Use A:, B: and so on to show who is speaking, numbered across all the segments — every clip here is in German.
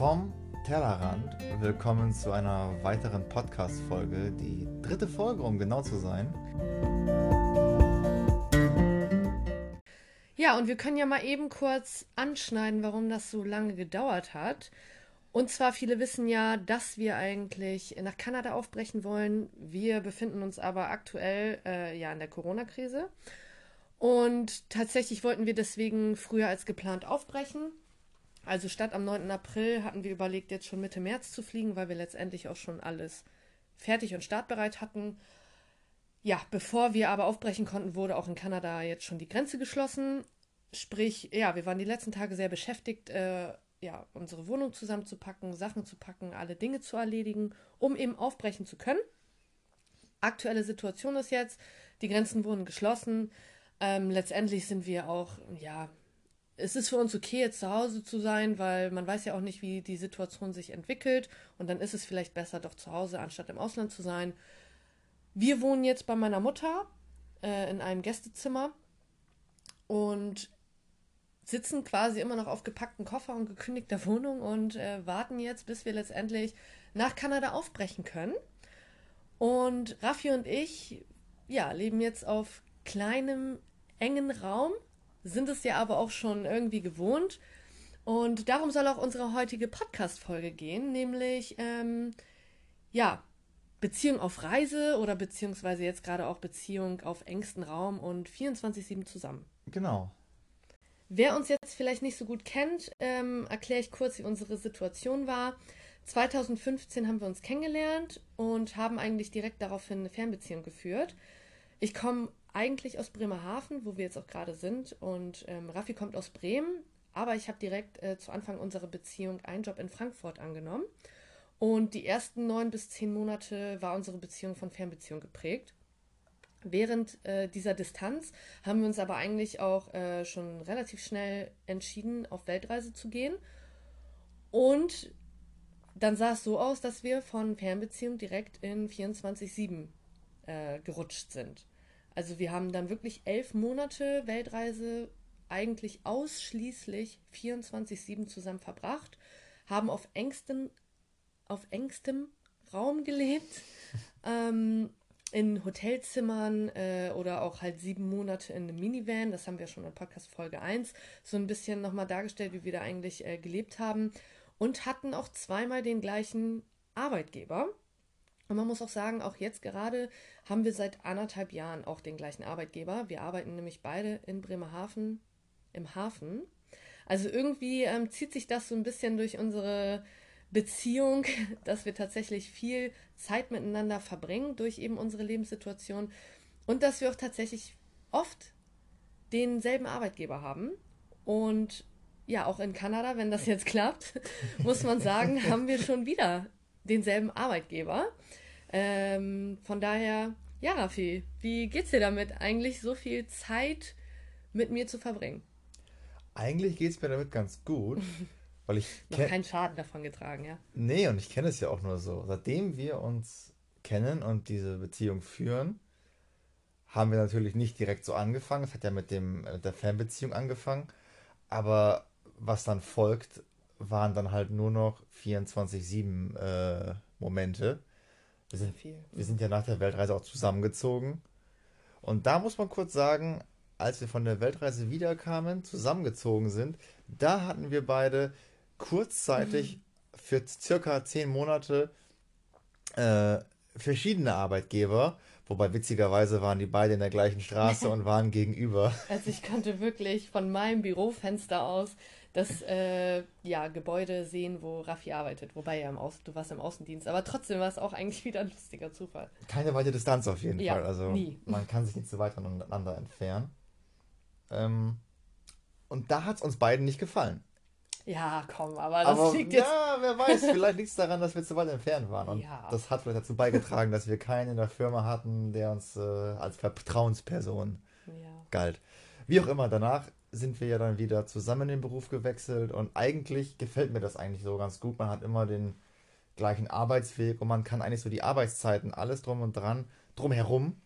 A: Vom Tellerrand. Willkommen zu einer weiteren Podcast-Folge, die dritte Folge, um genau zu sein.
B: Ja, und wir können ja mal eben kurz anschneiden, warum das so lange gedauert hat. Und zwar, viele wissen ja, dass wir eigentlich nach Kanada aufbrechen wollen. Wir befinden uns aber aktuell äh, ja in der Corona-Krise. Und tatsächlich wollten wir deswegen früher als geplant aufbrechen. Also statt am 9. April hatten wir überlegt, jetzt schon Mitte März zu fliegen, weil wir letztendlich auch schon alles fertig und startbereit hatten. Ja, bevor wir aber aufbrechen konnten, wurde auch in Kanada jetzt schon die Grenze geschlossen. Sprich, ja, wir waren die letzten Tage sehr beschäftigt, äh, ja, unsere Wohnung zusammenzupacken, Sachen zu packen, alle Dinge zu erledigen, um eben aufbrechen zu können. Aktuelle Situation ist jetzt, die Grenzen wurden geschlossen. Ähm, letztendlich sind wir auch, ja, es ist für uns okay, jetzt zu Hause zu sein, weil man weiß ja auch nicht, wie die Situation sich entwickelt. Und dann ist es vielleicht besser, doch zu Hause, anstatt im Ausland zu sein. Wir wohnen jetzt bei meiner Mutter äh, in einem Gästezimmer und sitzen quasi immer noch auf gepackten Koffer und gekündigter Wohnung und äh, warten jetzt, bis wir letztendlich nach Kanada aufbrechen können. Und Raffi und ich, ja, leben jetzt auf kleinem, engen Raum sind es ja aber auch schon irgendwie gewohnt. Und darum soll auch unsere heutige Podcast-Folge gehen, nämlich, ähm, ja, Beziehung auf Reise oder beziehungsweise jetzt gerade auch Beziehung auf engstem Raum und 24-7 zusammen.
A: Genau.
B: Wer uns jetzt vielleicht nicht so gut kennt, ähm, erkläre ich kurz, wie unsere Situation war. 2015 haben wir uns kennengelernt und haben eigentlich direkt daraufhin eine Fernbeziehung geführt. Ich komme eigentlich aus Bremerhaven, wo wir jetzt auch gerade sind. Und ähm, Raffi kommt aus Bremen, aber ich habe direkt äh, zu Anfang unserer Beziehung einen Job in Frankfurt angenommen. Und die ersten neun bis zehn Monate war unsere Beziehung von Fernbeziehung geprägt. Während äh, dieser Distanz haben wir uns aber eigentlich auch äh, schon relativ schnell entschieden, auf Weltreise zu gehen. Und dann sah es so aus, dass wir von Fernbeziehung direkt in 24-7 äh, gerutscht sind. Also wir haben dann wirklich elf Monate Weltreise eigentlich ausschließlich 24-7 zusammen verbracht, haben auf engstem, auf engstem Raum gelebt, ähm, in Hotelzimmern äh, oder auch halt sieben Monate in einem Minivan. Das haben wir schon in Podcast Folge 1 so ein bisschen nochmal dargestellt, wie wir da eigentlich äh, gelebt haben. Und hatten auch zweimal den gleichen Arbeitgeber. Und man muss auch sagen, auch jetzt gerade haben wir seit anderthalb Jahren auch den gleichen Arbeitgeber. Wir arbeiten nämlich beide in Bremerhaven im Hafen. Also irgendwie ähm, zieht sich das so ein bisschen durch unsere Beziehung, dass wir tatsächlich viel Zeit miteinander verbringen durch eben unsere Lebenssituation und dass wir auch tatsächlich oft denselben Arbeitgeber haben. Und ja, auch in Kanada, wenn das jetzt klappt, muss man sagen, haben wir schon wieder denselben Arbeitgeber. Ähm, von daher, ja, Raffi, wie geht's dir damit, eigentlich so viel Zeit mit mir zu verbringen?
A: Eigentlich geht's mir damit ganz gut, weil ich
B: noch keinen Schaden davon getragen, ja.
A: Nee, und ich kenne es ja auch nur so. Seitdem wir uns kennen und diese Beziehung führen, haben wir natürlich nicht direkt so angefangen. Es hat ja mit dem mit der Fernbeziehung angefangen, aber was dann folgt, waren dann halt nur noch 24/7 äh, Momente wir sind, wir sind ja nach der Weltreise auch zusammengezogen. Und da muss man kurz sagen, als wir von der Weltreise wiederkamen, zusammengezogen sind, da hatten wir beide kurzzeitig mhm. für circa zehn Monate äh, verschiedene Arbeitgeber. Wobei witzigerweise waren die beide in der gleichen Straße und waren gegenüber.
B: Also ich konnte wirklich von meinem Bürofenster aus das äh, ja, Gebäude sehen, wo Raffi arbeitet. Wobei ja du warst im Außendienst, aber trotzdem war es auch eigentlich wieder ein lustiger Zufall.
A: Keine weite Distanz auf jeden ja, Fall. Also nie. man kann sich nicht so weit voneinander entfernen. Ähm, und da hat es uns beiden nicht gefallen.
B: Ja, komm, aber das aber, liegt jetzt.
A: Ja, wer weiß, vielleicht liegt es daran, dass wir zu weit entfernt waren. Und ja. das hat vielleicht dazu beigetragen, dass wir keinen in der Firma hatten, der uns äh, als Vertrauensperson ja. galt. Wie auch immer, danach sind wir ja dann wieder zusammen in den Beruf gewechselt und eigentlich gefällt mir das eigentlich so ganz gut. Man hat immer den gleichen Arbeitsweg und man kann eigentlich so die Arbeitszeiten, alles drum und dran, drumherum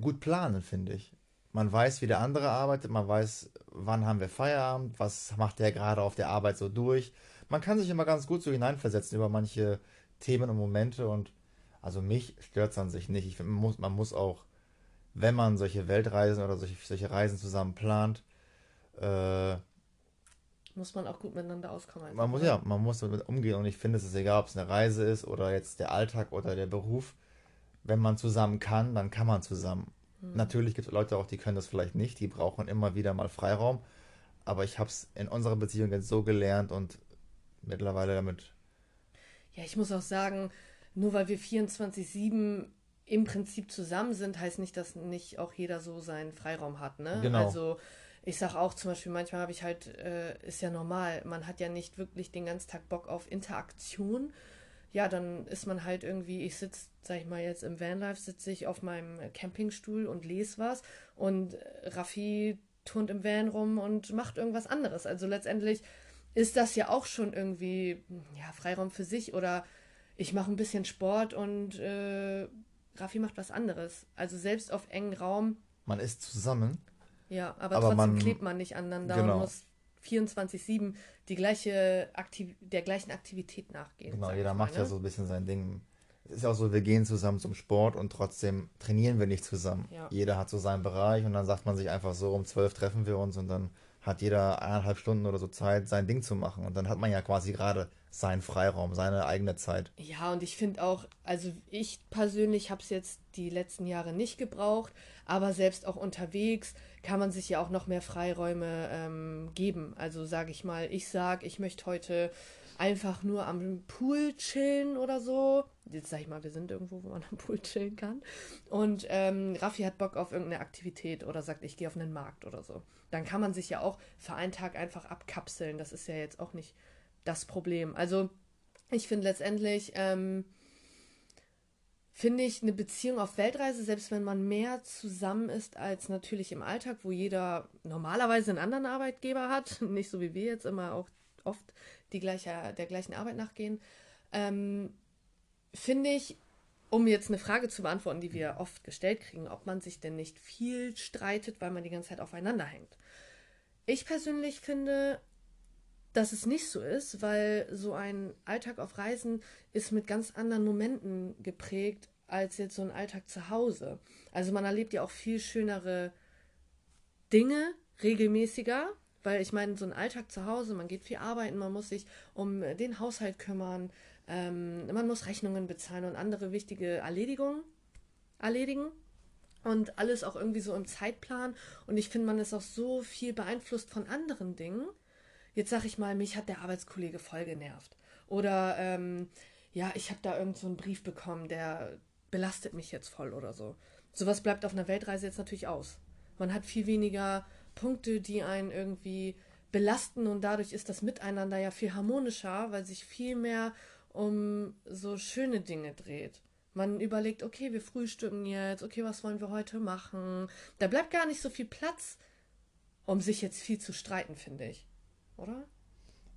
A: gut planen, finde ich. Man weiß, wie der andere arbeitet, man weiß, wann haben wir Feierabend, was macht der gerade auf der Arbeit so durch. man kann sich immer ganz gut so hineinversetzen über manche Themen und Momente und also mich stört es an sich nicht. Ich finde, man muss, man muss auch, wenn man solche Weltreisen oder solche, solche Reisen zusammen plant, äh,
B: muss man auch gut miteinander auskommen.
A: Man muss ja, man muss damit umgehen und ich finde, es ist egal, ob es eine Reise ist oder jetzt der Alltag oder der Beruf. Wenn man zusammen kann, dann kann man zusammen.
B: Hm.
A: Natürlich gibt es Leute auch, die können das vielleicht nicht, die brauchen immer wieder mal Freiraum. Aber ich habe es in unserer Beziehung jetzt so gelernt und mittlerweile damit,
B: Ja, ich muss auch sagen, nur weil wir 24-7 im Prinzip zusammen sind, heißt nicht, dass nicht auch jeder so seinen Freiraum hat, ne?
A: Genau.
B: Also ich sag auch zum Beispiel, manchmal habe ich halt, äh, ist ja normal, man hat ja nicht wirklich den ganzen Tag Bock auf Interaktion. Ja, dann ist man halt irgendwie, ich sitze, sag ich mal jetzt im Vanlife, sitze ich auf meinem Campingstuhl und lese was und Raffi turnt im Van rum und macht irgendwas anderes. Also letztendlich ist das ja auch schon irgendwie, ja, Freiraum für sich oder ich mache ein bisschen Sport und äh, Raffi macht was anderes. Also selbst auf engen Raum,
A: man ist zusammen.
B: Ja, aber,
A: Aber
B: trotzdem
A: man-
B: klebt man nicht aneinander
A: Genau.
B: und muss 24-7 die gleiche Aktiv der gleichen Aktivität nachgehen.
A: Genau, jeder macht
B: mal,
A: ja
B: ne?
A: so ein bisschen sein Ding. Es ist ja auch so, wir gehen zusammen zum Sport und trotzdem trainieren wir nicht zusammen.
B: Ja.
A: Jeder hat so seinen Bereich und dann sagt man sich einfach so, um zwölf treffen wir uns und dann hat jeder eineinhalb Stunden oder so Zeit, sein Ding zu machen. Und dann hat man ja quasi gerade seinen Freiraum, seine eigene Zeit.
B: Ja, und ich finde auch, also ich persönlich habe es jetzt die letzten Jahre nicht gebraucht, aber selbst auch unterwegs kann man sich ja auch noch mehr Freiräume ähm, geben. Also sage ich mal, ich sage, ich möchte heute einfach nur am Pool chillen oder so. Jetzt sage ich mal, wir sind irgendwo, wo man am Pool chillen kann. Und ähm, Raffi hat Bock auf irgendeine Aktivität oder sagt, ich gehe auf einen Markt oder so. Dann kann man sich ja auch für einen Tag einfach abkapseln. Das ist ja jetzt auch nicht das Problem. Also ich finde letztendlich, ähm, finde ich eine Beziehung auf Weltreise, selbst wenn man mehr zusammen ist als natürlich im Alltag, wo jeder normalerweise einen anderen Arbeitgeber hat, nicht so wie wir jetzt immer auch oft die gleiche, der gleichen Arbeit nachgehen, ähm, finde ich, um jetzt eine Frage zu beantworten, die wir oft gestellt kriegen, ob man sich denn nicht viel streitet, weil man die ganze Zeit aufeinander hängt. Ich persönlich finde, dass es nicht so ist, weil so ein Alltag auf Reisen ist mit ganz anderen Momenten geprägt als jetzt so ein Alltag zu Hause. Also man erlebt ja auch viel schönere Dinge regelmäßiger, weil ich meine, so ein Alltag zu Hause, man geht viel arbeiten, man muss sich um den Haushalt kümmern, ähm, man muss Rechnungen bezahlen und andere wichtige Erledigungen erledigen. Und alles auch irgendwie so im Zeitplan. Und ich finde, man ist auch so viel beeinflusst von anderen Dingen. Jetzt sag ich mal, mich hat der Arbeitskollege voll genervt. Oder ähm, ja, ich habe da irgend so einen Brief bekommen, der belastet mich jetzt voll oder so. Sowas bleibt auf einer Weltreise jetzt natürlich aus. Man hat viel weniger Punkte, die einen irgendwie belasten und dadurch ist das Miteinander ja viel harmonischer, weil sich viel mehr um so schöne Dinge dreht. Man überlegt, okay, wir frühstücken jetzt, okay, was wollen wir heute machen? Da bleibt gar nicht so viel Platz, um sich jetzt viel zu streiten, finde ich. Oder?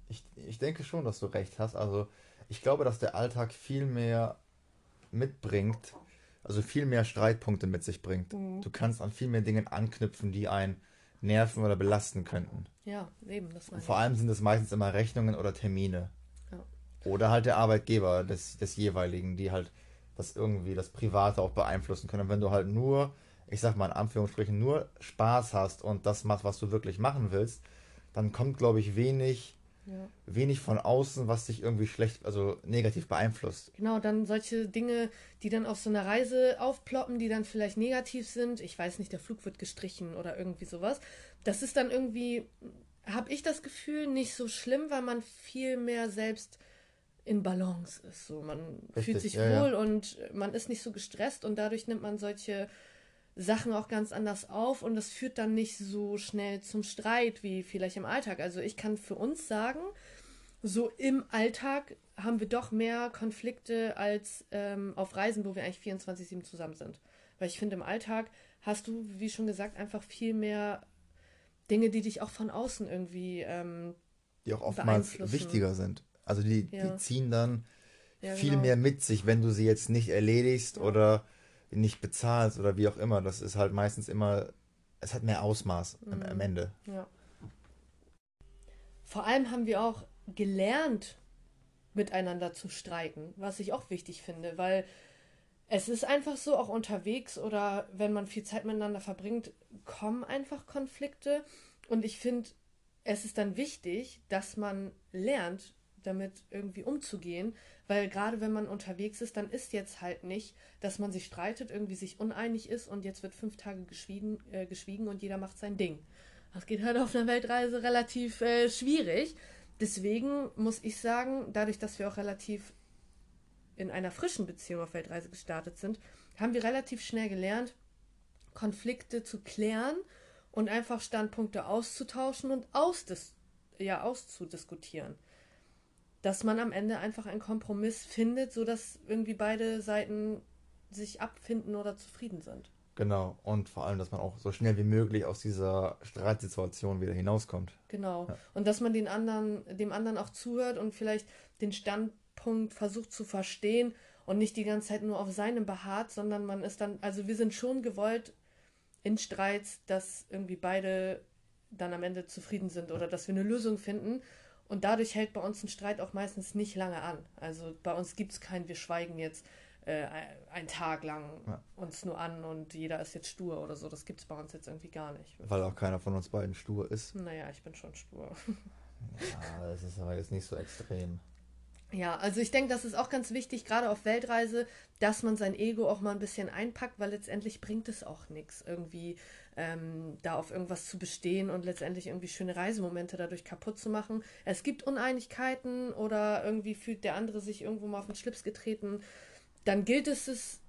A: Ich, ich denke schon, dass du recht hast. Also ich glaube, dass der Alltag viel mehr mitbringt, also viel mehr Streitpunkte mit sich bringt. Du kannst an viel mehr Dingen anknüpfen, die einen nerven oder belasten könnten.
B: Ja, eben, das meine
A: vor allem sind es meistens immer Rechnungen oder Termine.
B: Ja.
A: Oder halt der Arbeitgeber des, des jeweiligen, die halt das irgendwie, das Private auch beeinflussen können. Und wenn du halt nur, ich sag mal in Anführungsstrichen, nur Spaß hast und das machst, was du wirklich machen willst, dann kommt, glaube ich, wenig,
B: Ja.
A: wenig von außen, was dich irgendwie schlecht, also negativ beeinflusst.
B: Genau, dann solche Dinge, die dann auf so einer Reise aufploppen, die dann vielleicht negativ sind. Ich weiß nicht, der Flug wird gestrichen oder irgendwie sowas. Das ist dann irgendwie, habe ich das Gefühl, nicht so schlimm, weil man viel mehr selbst in Balance ist. So, man
A: Richtig,
B: fühlt sich
A: ja, ja.
B: wohl und man ist nicht so gestresst und dadurch nimmt man solche Sachen auch ganz anders auf und das führt dann nicht so schnell zum Streit wie vielleicht im Alltag. Also ich kann für uns sagen, so im Alltag haben wir doch mehr Konflikte als ähm, auf Reisen, wo wir eigentlich 24-7 zusammen sind. Weil ich finde, im Alltag hast du, wie schon gesagt, einfach viel mehr Dinge, die dich auch von außen irgendwie. Ähm,
A: Die auch oftmals wichtiger sind. Also die,
B: Ja.
A: die ziehen dann
B: ja,
A: viel
B: genau.
A: mehr mit sich, wenn du sie jetzt nicht erledigst oder nicht bezahlst oder wie auch immer. Das ist halt meistens immer, es hat mehr Ausmaß am,
B: Mhm.
A: am Ende.
B: Ja. Vor allem haben wir auch gelernt, miteinander zu streiten, was ich auch wichtig finde, weil es ist einfach so, auch unterwegs oder wenn man viel Zeit miteinander verbringt, kommen einfach Konflikte. Und ich finde, es ist dann wichtig, dass man lernt, damit irgendwie umzugehen, weil gerade wenn man unterwegs ist, dann ist jetzt halt nicht, dass man sich streitet, irgendwie sich uneinig ist und jetzt wird fünf Tage geschwiegen, äh, geschwiegen und jeder macht sein Ding. Das geht halt auf einer Weltreise relativ äh, schwierig. Deswegen muss ich sagen, dadurch, dass wir auch relativ in einer frischen Beziehung auf Weltreise gestartet sind, haben wir relativ schnell gelernt, Konflikte zu klären und einfach Standpunkte auszutauschen und ja, auszudiskutieren. Dass man am Ende einfach einen Kompromiss findet, sodass irgendwie beide Seiten sich abfinden oder zufrieden sind.
A: Genau, und vor allem, dass man auch so schnell wie möglich aus dieser Streitsituation wieder hinauskommt.
B: Genau. Ja. Und dass man den anderen, dem anderen auch zuhört und vielleicht den Standpunkt Punkt versucht zu verstehen und nicht die ganze Zeit nur auf seinem beharrt, sondern man ist dann, also wir sind schon gewollt in Streits, dass irgendwie beide dann am Ende zufrieden sind oder dass wir eine Lösung finden. Und dadurch hält bei uns ein Streit auch meistens nicht lange an. Also bei uns gibt es kein, wir schweigen jetzt äh, einen Tag lang ja. uns nur an und jeder ist jetzt stur oder so. Das gibt es bei uns jetzt irgendwie gar nicht.
A: Weil auch keiner von uns beiden stur ist.
B: Naja, ich bin schon stur.
A: ja, das ist aber jetzt nicht so extrem.
B: Ja, also ich denke, das ist auch ganz wichtig, gerade auf Weltreise, dass man sein Ego auch mal ein bisschen einpackt, weil letztendlich bringt es auch nichts, irgendwie ähm, da auf irgendwas zu bestehen und letztendlich irgendwie schöne Reisemomente dadurch kaputt zu machen. Es gibt Uneinigkeiten oder irgendwie fühlt der andere sich irgendwo mal auf den Schlips getreten. Dann gilt es, es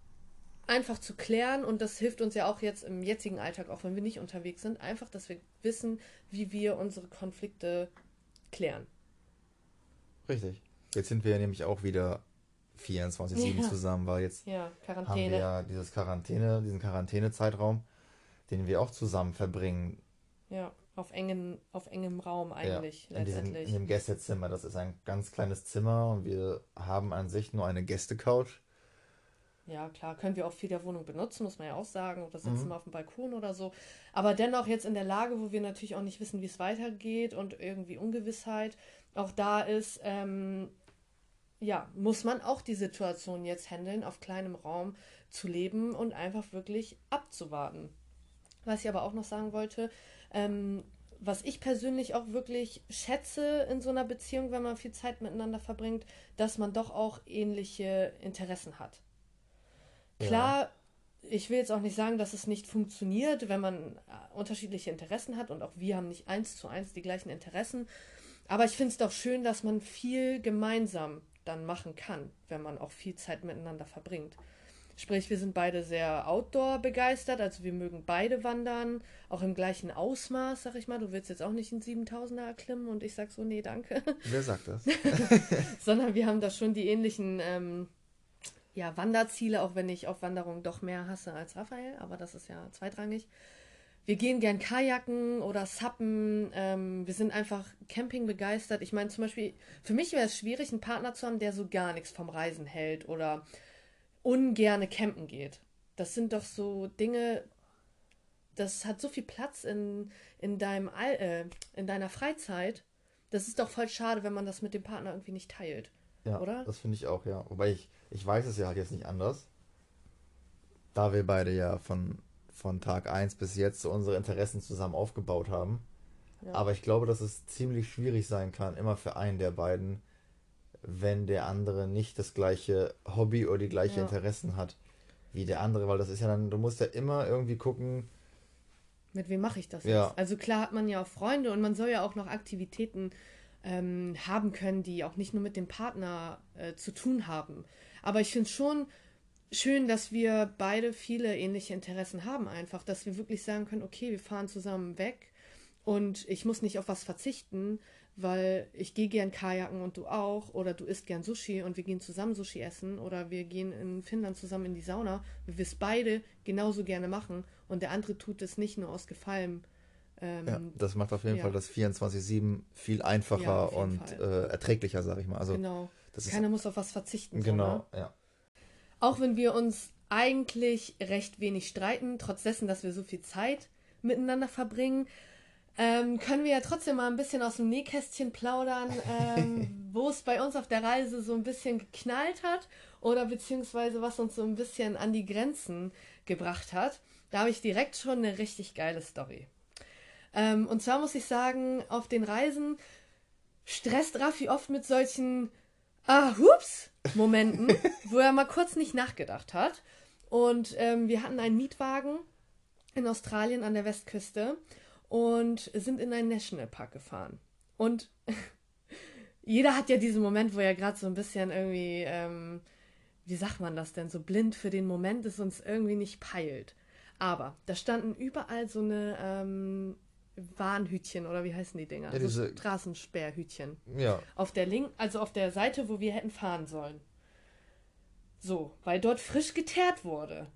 B: einfach zu klären und das hilft uns ja auch jetzt im jetzigen Alltag, auch wenn wir nicht unterwegs sind, einfach, dass wir wissen, wie wir unsere Konflikte klären.
A: Richtig. Jetzt sind wir ja nämlich auch wieder 24-7 ja. zusammen, weil jetzt
B: ja,
A: haben wir ja dieses Quarantäne, diesen Quarantänezeitraum, den wir auch zusammen verbringen.
B: Ja, auf engem, auf engem Raum eigentlich
A: ja, in letztendlich. Diesem, in dem Gästezimmer. Das ist ein ganz kleines Zimmer und wir haben an sich nur eine Gästecouch.
B: Ja, klar, können wir auch viel der Wohnung benutzen, muss man ja auch sagen. Oder sitzen mhm. wir auf dem Balkon oder so. Aber dennoch jetzt in der Lage, wo wir natürlich auch nicht wissen, wie es weitergeht und irgendwie Ungewissheit auch da ist, ähm, ja, muss man auch die Situation jetzt handeln, auf kleinem Raum zu leben und einfach wirklich abzuwarten. Was ich aber auch noch sagen wollte, ähm, was ich persönlich auch wirklich schätze in so einer Beziehung, wenn man viel Zeit miteinander verbringt, dass man doch auch ähnliche Interessen hat. Klar, ja. ich will jetzt auch nicht sagen, dass es nicht funktioniert, wenn man äh, unterschiedliche Interessen hat und auch wir haben nicht eins zu eins die gleichen Interessen. Aber ich finde es doch schön, dass man viel gemeinsam dann machen kann, wenn man auch viel Zeit miteinander verbringt. Sprich, wir sind beide sehr outdoor begeistert, also wir mögen beide wandern, auch im gleichen Ausmaß, sag ich mal. Du willst jetzt auch nicht in 7000er erklimmen und ich sag so, nee, danke.
A: Wer sagt das?
B: Sondern wir haben da schon die ähnlichen ähm, ja, Wanderziele, auch wenn ich auf Wanderungen doch mehr hasse als Raphael, aber das ist ja zweitrangig. Wir gehen gern Kajaken oder Sappen. Ähm, wir sind einfach Camping begeistert. Ich meine, zum Beispiel, für mich wäre es schwierig, einen Partner zu haben, der so gar nichts vom Reisen hält oder ungerne campen geht. Das sind doch so Dinge, das hat so viel Platz in, in, deinem All, äh, in deiner Freizeit. Das ist doch voll schade, wenn man das mit dem Partner irgendwie nicht teilt.
A: Ja, oder? Das finde ich auch, ja. Wobei ich, ich weiß es ja halt jetzt nicht anders. Da wir beide ja von von Tag 1 bis jetzt so unsere Interessen zusammen aufgebaut haben. Ja. Aber ich glaube, dass es ziemlich schwierig sein kann, immer für einen der beiden, wenn der andere nicht das gleiche Hobby oder die gleichen ja. Interessen hat wie der andere, weil das ist ja dann, du musst ja immer irgendwie gucken,
B: mit wem mache ich das ja. jetzt? Also klar hat man ja auch Freunde und man soll ja auch noch Aktivitäten ähm, haben können, die auch nicht nur mit dem Partner äh, zu tun haben. Aber ich finde schon schön, dass wir beide viele ähnliche Interessen haben, einfach, dass wir wirklich sagen können, okay, wir fahren zusammen weg und ich muss nicht auf was verzichten, weil ich gehe gern Kajaken und du auch oder du isst gern Sushi und wir gehen zusammen Sushi essen oder wir gehen in Finnland zusammen in die Sauna, wir es beide genauso gerne machen und der andere tut es nicht nur aus Gefallen.
A: Ähm, ja, das macht auf jeden ja. Fall das 24-7 viel einfacher ja, und äh, erträglicher, sag ich mal. Also,
B: genau. Keiner muss auf was verzichten.
A: Genau, so, ne? ja.
B: Auch wenn wir uns eigentlich recht wenig streiten, trotz dessen, dass wir so viel Zeit miteinander verbringen, ähm, können wir ja trotzdem mal ein bisschen aus dem Nähkästchen plaudern, ähm, wo es bei uns auf der Reise so ein bisschen geknallt hat oder beziehungsweise was uns so ein bisschen an die Grenzen gebracht hat. Da habe ich direkt schon eine richtig geile Story. Ähm, und zwar muss ich sagen, auf den Reisen stresst Raffi oft mit solchen Ah, hups, Momenten, wo er mal kurz nicht nachgedacht hat. Und ähm, wir hatten einen Mietwagen in Australien an der Westküste und sind in einen Nationalpark gefahren. Und jeder hat ja diesen Moment, wo er gerade so ein bisschen irgendwie, ähm, wie sagt man das denn, so blind für den Moment ist und es irgendwie nicht peilt. Aber da standen überall so eine ähm, Warnhütchen oder wie heißen die Dinger?
A: Ja, diese-
B: so Straßensperrhütchen.
A: Ja.
B: Auf der Link, also auf der Seite, wo wir hätten fahren sollen. So, weil dort frisch geteert wurde.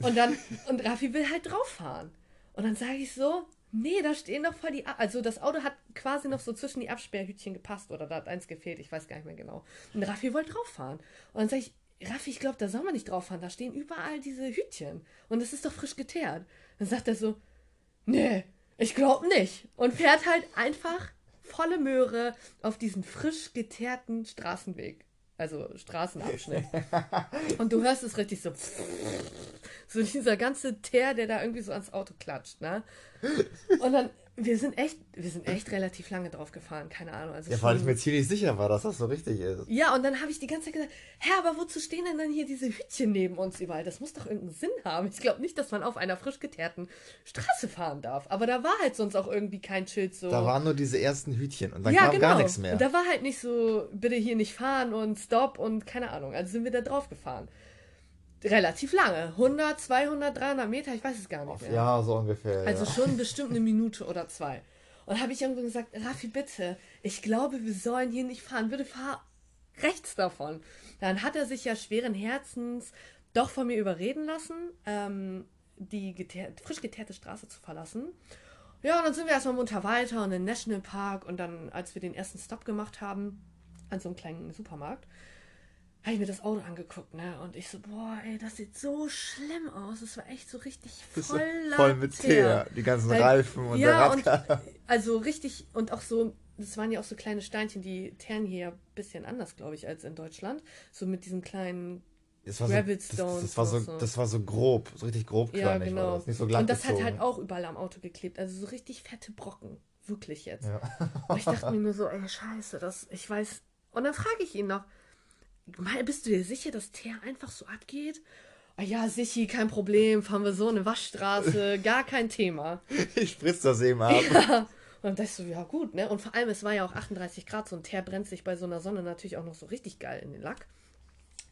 B: Und dann, und Raffi will halt drauf fahren. Und dann sage ich so, nee, da stehen doch voll die, A also das Auto hat quasi noch so zwischen die Absperrhütchen gepasst oder da hat eins gefehlt, ich weiß gar nicht mehr genau. Und Raffi wollte drauf fahren. Und dann sage ich, Raffi, ich glaube, da soll man nicht drauf fahren, da stehen überall diese Hütchen. Und es ist doch frisch geteert. Dann sagt er so, nee, ich glaube nicht. Und fährt halt einfach volle Möhre auf diesen frisch geteerten Straßenweg. Also Straßenabschnitt. Und du hörst es richtig so. So dieser ganze Teer, der da irgendwie so ans Auto klatscht, ne? Und dann, wir sind echt, wir sind echt relativ lange drauf gefahren, keine Ahnung. Also
A: Ja, weil ich mir ziemlich sicher war, dass das so richtig ist.
B: ja, und dann habe ich die ganze Zeit gesagt, hä, aber wozu stehen denn dann hier diese Hütchen neben uns überall? Das muss doch irgendeinen Sinn haben. Ich glaube nicht, dass man auf einer frisch geteerten Straße fahren darf. Aber da war halt sonst auch irgendwie kein Schild so.
A: Da waren nur diese ersten Hütchen und dann
B: ja,
A: kam
B: genau.
A: gar nichts mehr.
B: Und da war halt nicht so, bitte hier nicht fahren und Stop und keine Ahnung. Also sind wir da drauf gefahren. Relativ lange. 100, 200, 300 Meter, ich weiß es gar nicht mehr.
A: ja, so ungefähr.
B: Also
A: ja.
B: schon bestimmt eine Minute oder zwei. Und habe ich irgendwann gesagt, Raffi, bitte, ich glaube, wir sollen hier nicht fahren. Bitte fahr rechts davon. Dann hat er sich ja schweren Herzens doch von mir überreden lassen, ähm, die geteer frisch geteerte Straße zu verlassen. Ja, und dann sind wir erstmal munter weiter und in den Nationalpark und dann, als wir den ersten Stop gemacht haben, an so einem kleinen Supermarkt, habe ich mir das Auto angeguckt, ne? Und ich so, boah, ey, das sieht so schlimm aus. Es war echt so richtig
A: Das
B: voller
A: voll mit
B: Teer.
A: Die ganzen
B: Weil-
A: Reifen und
B: ja,
A: der
B: und
A: Radkasten.
B: also richtig und auch so, das waren ja auch so kleine Steinchen, die teeren hier ja ein bisschen anders, glaube ich, als in Deutschland. So mit diesen kleinen,
A: Das war, so, das, das, war so,
B: so.
A: das war so grob, so richtig grob
B: ja genau.
A: war das. Nicht so glatt
B: und das hat
A: gezogen.
B: halt auch überall am Auto geklebt, also so richtig fette Brocken, wirklich jetzt.
A: Ja.
B: Und ich dachte mir nur so, ey, scheiße, das, ich weiß. Und dann frage ich ihn noch, "Mal, bist du dir sicher, dass Teer einfach so abgeht? Ah ja, sicher, kein Problem, fahren wir so eine Waschstraße, gar kein Thema.
A: Ich spritz das eben ab.
B: Und dann dachte ich so, ja gut, ne? Und vor allem, es war ja auch 38 Grad, so ein Teer brennt sich bei so einer Sonne natürlich auch noch so richtig geil in den Lack.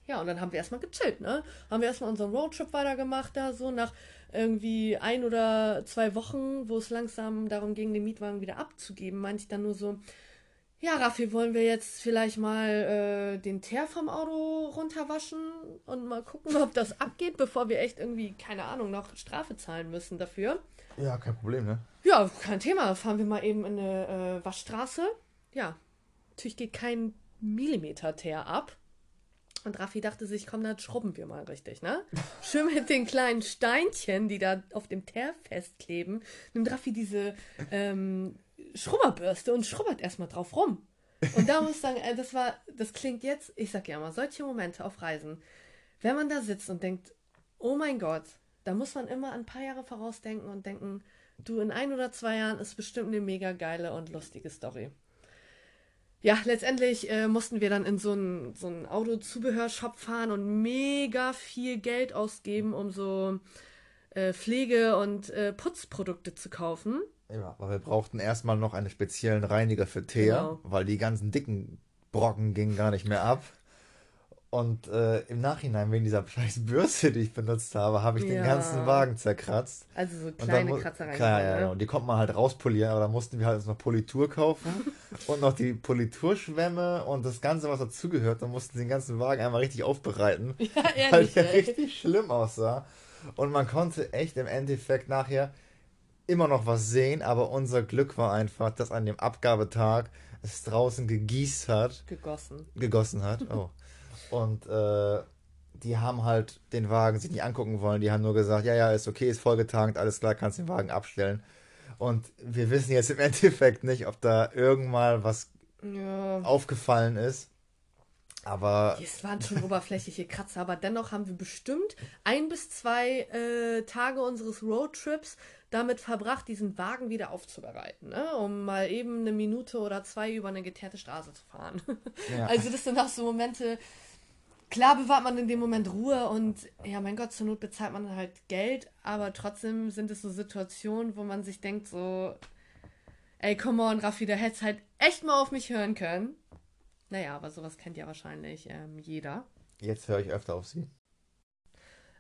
B: Ja, und dann haben wir erstmal gechillt, ne? Haben wir erstmal unseren Roadtrip weitergemacht, da so nach irgendwie ein oder zwei Wochen, wo es langsam darum ging, den Mietwagen wieder abzugeben, meinte ich dann nur so, ja, Raffi, wollen wir jetzt vielleicht mal äh, den Teer vom Auto runterwaschen und mal gucken, ob das abgeht, bevor wir echt irgendwie, keine Ahnung, noch Strafe zahlen müssen dafür.
A: Ja, kein Problem, ne?
B: Ja, kein Thema. Fahren wir mal eben in eine äh, Waschstraße. Ja, natürlich geht kein Millimeter Teer ab. Und Raffi dachte sich, komm, dann schrubben wir mal richtig, ne? Schön mit den kleinen Steinchen, die da auf dem Teer festkleben, nimmt Raffi diese ähm, Schrubberbürste und schrubbert erstmal drauf rum. Und da muss ich sagen, äh, das war, das klingt jetzt, ich sag ja mal, solche Momente auf Reisen, wenn man da sitzt und denkt, oh mein Gott, da muss man immer ein paar Jahre vorausdenken und denken, du, in ein oder zwei Jahren ist bestimmt eine mega geile und lustige Story. Ja, letztendlich äh, mussten wir dann in so einen so Autozubehörshop fahren und mega viel Geld ausgeben, um so äh, Pflege- und äh, Putzprodukte zu kaufen.
A: Ja, aber wir brauchten erstmal noch einen speziellen Reiniger für Teer,
B: Genau.
A: weil die ganzen dicken Brocken gingen gar nicht mehr ab. Und äh, im Nachhinein, wegen dieser scheiß Bürste, die ich benutzt habe, habe ich den
B: Ja.
A: ganzen Wagen zerkratzt.
B: Also so
A: Und
B: kleine
A: mu-
B: Kratzereien.
A: Klar, ja, ja.
B: ne?
A: Und die konnte man halt rauspolieren, aber da mussten wir halt jetzt noch Politur kaufen und noch die Politurschwämme und das Ganze, was dazugehört. Dann mussten den ganzen Wagen einmal richtig aufbereiten,
B: Ja,
A: weil
B: ehrlich.
A: der
B: ey.
A: richtig schlimm aussah. Und man konnte echt im Endeffekt nachher immer noch was sehen, aber unser Glück war einfach, dass an dem Abgabetag es draußen gegießt hat
B: Gegossen.
A: gegossen hat. Oh. Und äh, die haben halt den Wagen sich nicht angucken wollen. Die haben nur gesagt, ja, ja, ist okay, ist vollgetankt, alles klar, kannst den Wagen abstellen. Und wir wissen jetzt im Endeffekt nicht, ob da irgendwann was ja. aufgefallen ist. Aber.
B: Es waren schon oberflächliche Kratzer, aber dennoch haben wir bestimmt ein bis zwei äh, Tage unseres Roadtrips damit verbracht, diesen Wagen wieder aufzubereiten, ne? um mal eben eine Minute oder zwei über eine geteerte Straße zu fahren. Ja. Also das sind auch so Momente, klar bewahrt man in dem Moment Ruhe und ja, mein Gott, zur Not bezahlt man halt Geld, aber trotzdem sind es so Situationen, wo man sich denkt so, ey, come on, Raffi, da hättest halt echt mal auf mich hören können. Naja, aber sowas kennt ja wahrscheinlich ähm, jeder.
A: Jetzt höre ich öfter auf sie.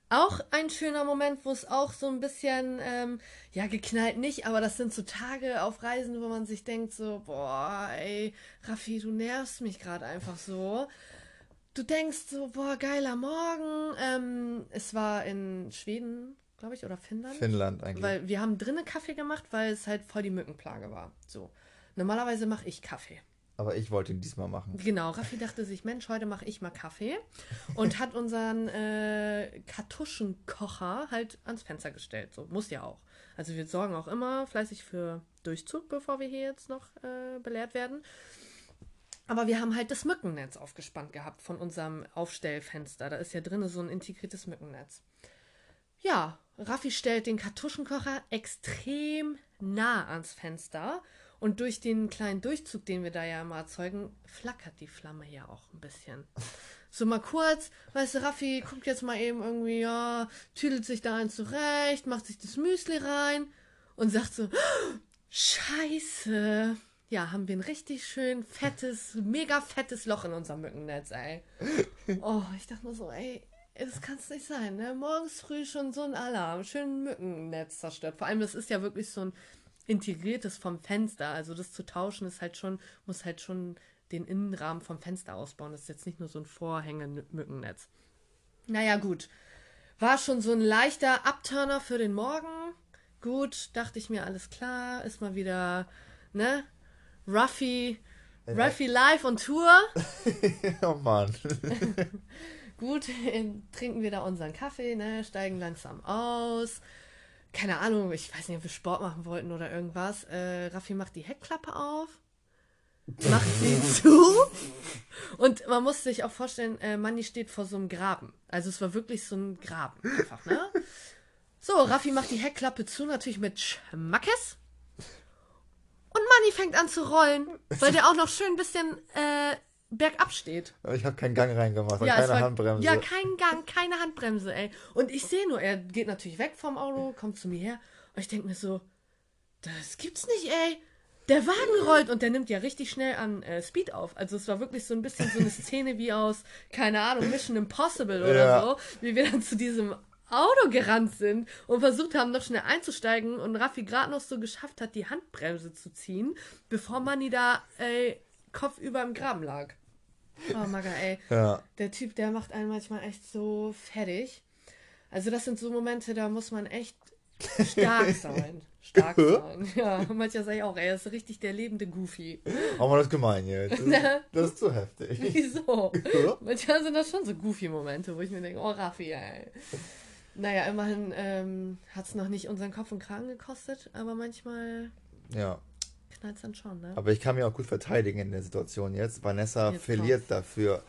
B: Auch ein schöner Moment, wo es auch so ein bisschen, ähm, ja, geknallt nicht, aber das sind so Tage auf Reisen, wo man sich denkt so, boah, ey, Raffi, du nervst mich gerade einfach so. Du denkst so, boah, geiler Morgen. Ähm, es war in Schweden, glaube ich, oder Finnland.
A: Finnland eigentlich.
B: Weil wir haben drinnen Kaffee gemacht, weil es halt voll die Mückenplage war. So. Normalerweise mache ich Kaffee.
A: Aber ich wollte ihn diesmal machen.
B: Genau, Raffi dachte sich, Mensch, heute mache ich mal Kaffee. Und hat unseren äh, Kartuschenkocher halt ans Fenster gestellt. So, muss ja auch. Also wir sorgen auch immer fleißig für Durchzug, bevor wir hier jetzt noch äh, belehrt werden. Aber wir haben halt das Mückennetz aufgespannt gehabt von unserem Aufstellfenster. Da ist ja drin so ein integriertes Mückennetz. Ja, Raffi stellt den Kartuschenkocher extrem nah ans Fenster und durch den kleinen Durchzug, den wir da ja immer erzeugen, flackert die Flamme ja auch ein bisschen. So mal kurz, weißt du, Raffi guckt jetzt mal eben irgendwie, ja, tüdelt sich da ein zurecht, macht sich das Müsli rein und sagt so, Scheiße. Ja, haben wir ein richtig schön fettes, mega fettes Loch in unserem Mückennetz, ey. Oh, ich dachte nur so, ey, das kann es nicht sein, ne? Morgens früh schon so ein Alarm, schön Mückennetz zerstört. Vor allem, das ist ja wirklich so ein integriertes vom Fenster. Also das zu tauschen ist halt schon, muss halt schon den Innenrahmen vom Fenster ausbauen. Das ist jetzt nicht nur so ein Vorhänge-Mückennetz. Naja, gut. War schon so ein leichter Upturner für den Morgen. Gut, dachte ich mir, alles klar. Ist mal wieder, ne? Ruffy, Ruffy live on Tour.
A: oh Mann.
B: gut, trinken wir da unseren Kaffee, ne? Steigen langsam aus keine Ahnung, ich weiß nicht, ob wir Sport machen wollten oder irgendwas. Äh, Raffi macht die Heckklappe auf, macht sie zu. Und man muss sich auch vorstellen, äh, Manni steht vor so einem Graben. Also es war wirklich so ein Graben einfach, ne? So, Raffi macht die Heckklappe zu, natürlich mit Schmackes. Und Manni fängt an zu rollen, weil der auch noch schön ein bisschen äh, bergab steht.
A: Aber ich habe keinen Gang reingemacht, ja, keine war, Handbremse.
B: Ja, kein Gang, keine Handbremse, ey. Und ich sehe nur, er geht natürlich weg vom Auto, kommt zu mir her. Und ich denke mir so, das gibt's nicht, ey. Der Wagen rollt und der nimmt ja richtig schnell an äh, Speed auf. Also es war wirklich so ein bisschen so eine Szene wie aus, keine Ahnung, Mission Impossible oder ja. so, wie wir dann zu diesem Auto gerannt sind und versucht haben, noch schnell einzusteigen und Raffi gerade noch so geschafft hat, die Handbremse zu ziehen, bevor Manni da ey, Kopf über im Graben lag. Oh, Maga, ey. Ja. Der Typ, der macht einen manchmal echt so fertig. Also, das sind so Momente, da muss man echt stark sein. Stark sein. Ja, manchmal sage ich auch, ey, das ist richtig der lebende Goofy.
A: Aber man das gemein jetzt. Das, das ist zu heftig.
B: Wieso? manchmal sind das schon so Goofy-Momente, wo ich mir denke, oh, Raffi, ey. Naja, immerhin ähm, hat es noch nicht unseren Kopf und Kragen gekostet, aber manchmal
A: ja
B: knallt dann schon, ne?
A: Aber ich kann mich auch gut verteidigen in der Situation jetzt. Vanessa jetzt verliert drauf. dafür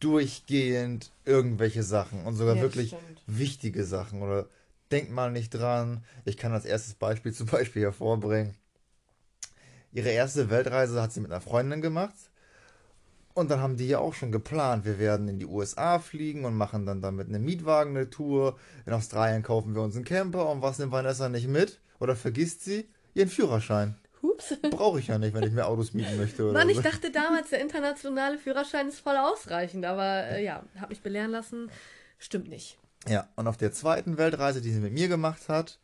A: durchgehend irgendwelche Sachen und sogar ja, wirklich stimmt. wichtige Sachen oder denkt mal nicht dran. Ich kann als erstes Beispiel zum Beispiel hervorbringen. Ihre erste Weltreise hat sie mit einer Freundin gemacht. Und dann haben die ja auch schon geplant, wir werden in die USA fliegen und machen dann damit eine Mietwagen eine Tour. In Australien kaufen wir uns einen Camper und was nimmt Vanessa nicht mit? Oder vergisst sie? Ihren Führerschein. Hups. Brauche ich ja nicht, wenn ich mir Autos mieten möchte.
B: Oder Mann, ich dachte damals, der internationale Führerschein ist voll ausreichend, aber äh, ja, habe mich belehren lassen. Stimmt nicht.
A: Ja, und auf der zweiten Weltreise, die sie mit mir gemacht hat,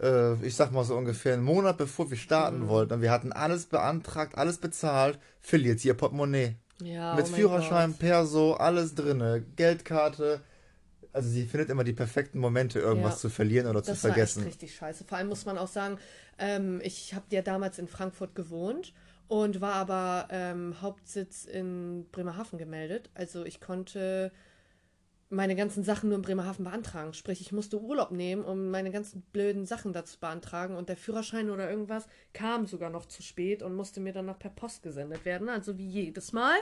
A: äh, ich sag mal so ungefähr einen Monat bevor wir starten mhm. wollten, und wir hatten alles beantragt, alles bezahlt, verliert sie ihr Portemonnaie. Ja, mit oh Führerschein, Gott. Perso, alles drinne, Geldkarte, also sie findet immer die perfekten Momente, irgendwas ja, zu verlieren oder zu vergessen.
B: Das ist richtig scheiße. Vor allem muss man auch sagen, ähm, ich habe ja damals in Frankfurt gewohnt und war aber ähm, Hauptsitz in Bremerhaven gemeldet. Also ich konnte meine ganzen Sachen nur in Bremerhaven beantragen. Sprich, ich musste Urlaub nehmen, um meine ganzen blöden Sachen da zu beantragen. Und der Führerschein oder irgendwas kam sogar noch zu spät und musste mir dann noch per Post gesendet werden. Also wie jedes Mal.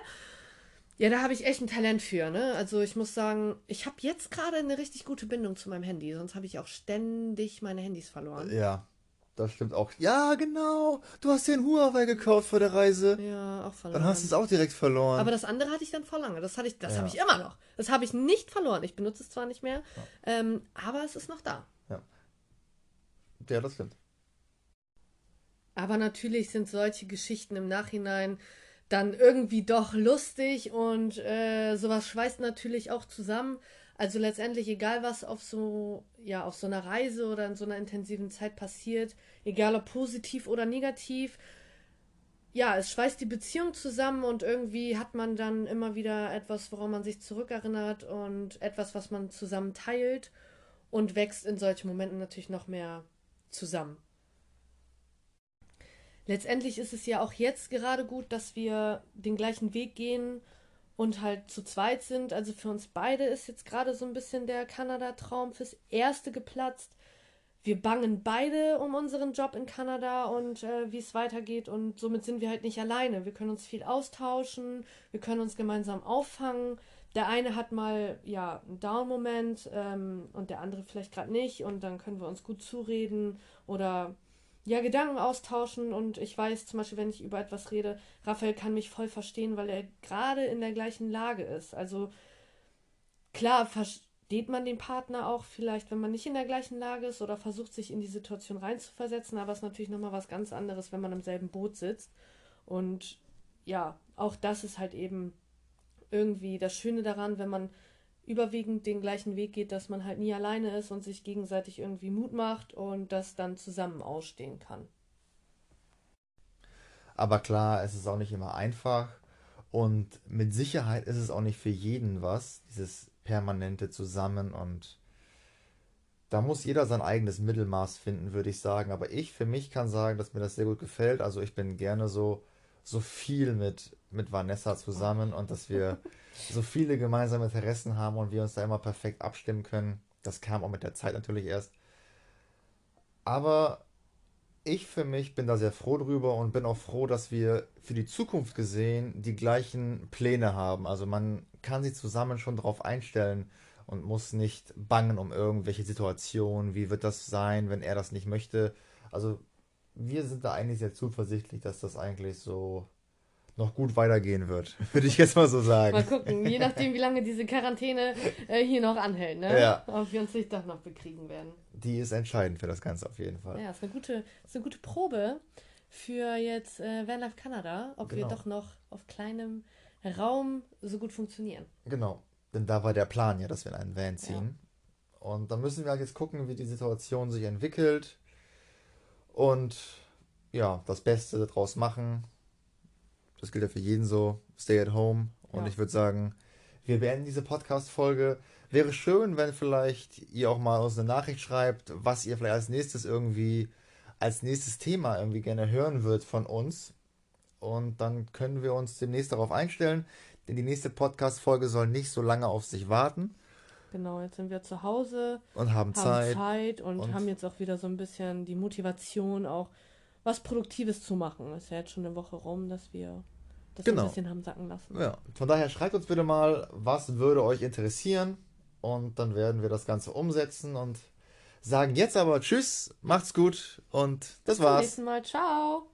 B: Ja, da habe ich echt ein Talent für, ne? Also ich muss sagen, ich habe jetzt gerade eine richtig gute Bindung zu meinem Handy, sonst habe ich auch ständig meine Handys verloren.
A: Ja, das stimmt auch. Ja, genau. Du hast den Huawei gekauft vor der Reise.
B: Ja, auch verloren.
A: Dann hast du es auch direkt verloren.
B: Aber das andere hatte ich dann vor lange. Das hatte ich, das
A: Ja.
B: habe ich immer noch. Das habe ich nicht verloren. Ich benutze es zwar nicht mehr, ähm, aber es ist noch da.
A: ja, das stimmt.
B: Aber natürlich sind solche Geschichten im Nachhinein dann irgendwie doch lustig und äh, sowas schweißt natürlich auch zusammen. Also letztendlich, egal was auf so, ja, auf so einer Reise oder in so einer intensiven Zeit passiert, egal ob positiv oder negativ, ja, es schweißt die Beziehung zusammen und irgendwie hat man dann immer wieder etwas, woran man sich zurückerinnert und etwas, was man zusammen teilt und wächst in solchen Momenten natürlich noch mehr zusammen. Letztendlich ist es ja auch jetzt gerade gut, dass wir den gleichen Weg gehen und halt zu zweit sind. Also für uns beide ist jetzt gerade so ein bisschen der Kanada-Traum fürs Erste geplatzt. Wir bangen beide um unseren Job in Kanada und äh, wie es weitergeht und somit sind wir halt nicht alleine. Wir können uns viel austauschen, wir können uns gemeinsam auffangen. Der eine hat mal ja einen Down-Moment ähm, und der andere vielleicht gerade nicht und dann können wir uns gut zureden oder ja, Gedanken austauschen und ich weiß zum Beispiel, wenn ich über etwas rede, Raphael kann mich voll verstehen, weil er gerade in der gleichen Lage ist. Also klar versteht man den Partner auch vielleicht, wenn man nicht in der gleichen Lage ist oder versucht, sich in die Situation reinzuversetzen, aber es ist natürlich nochmal was ganz anderes, wenn man im selben Boot sitzt. Und ja, auch das ist halt eben irgendwie das Schöne daran, wenn man überwiegend den gleichen Weg geht, dass man halt nie alleine ist und sich gegenseitig irgendwie Mut macht und das dann zusammen ausstehen kann.
A: Aber klar, es ist auch nicht immer einfach. Und mit Sicherheit ist es auch nicht für jeden was, dieses permanente Zusammen. Und da muss jeder sein eigenes Mittelmaß finden, würde ich sagen. Aber ich für mich kann sagen, dass mir das sehr gut gefällt. Also ich bin gerne so, so viel mit, mit Vanessa zusammen und dass wir so viele gemeinsame Interessen haben und wir uns da immer perfekt abstimmen können. Das kam auch mit der Zeit natürlich erst. Aber ich für mich bin da sehr froh drüber und bin auch froh, dass wir für die Zukunft gesehen die gleichen Pläne haben. Also man kann sich zusammen schon darauf einstellen und muss nicht bangen um irgendwelche Situationen. Wie wird das sein, wenn er das nicht möchte? Also wir sind da eigentlich sehr zuversichtlich, dass das eigentlich so noch gut weitergehen wird, würde ich jetzt mal so
B: Mal
A: sagen.
B: gucken, je nachdem, wie lange diese Quarantäne äh, hier noch anhält, ne?
A: Ja.
B: Ob wir uns nicht doch noch bekriegen werden.
A: Die ist entscheidend für das Ganze auf jeden Fall.
B: Ja, ist eine gute, ist eine gute Probe für jetzt äh, Vanlife Kanada, ob wir
A: Genau.
B: doch noch auf kleinem Raum so gut funktionieren.
A: Genau, denn da war der Plan ja, dass wir in einen Van ziehen. Und da müssen wir halt jetzt gucken, wie die Situation sich entwickelt und ja, das Beste daraus machen. Das gilt ja für jeden so. Stay at home. Und
B: Ja.
A: ich würde sagen, wir beenden diese Podcast-Folge. Wäre schön, wenn vielleicht ihr auch mal uns eine Nachricht schreibt, was ihr vielleicht als nächstes irgendwie, als nächstes Thema irgendwie gerne hören würdet von uns. Und dann können wir uns demnächst darauf einstellen, denn die nächste Podcast-Folge soll nicht so lange auf sich warten
B: Genau, jetzt sind wir zu Hause,
A: und haben
B: haben
A: Zeit.
B: Zeit, und,
A: und-
B: haben jetzt auch wieder so ein bisschen die Motivation, auch was Produktives zu machen. Ist ja jetzt schon eine Woche rum, dass wir das
A: Genau.
B: ein bisschen haben sacken lassen.
A: Ja, von daher schreibt uns bitte mal, was würde euch interessieren und dann werden wir das Ganze umsetzen und sagen jetzt aber Tschüss, macht's gut und das
B: Zum
A: war's.
B: nächsten Mal. Ciao!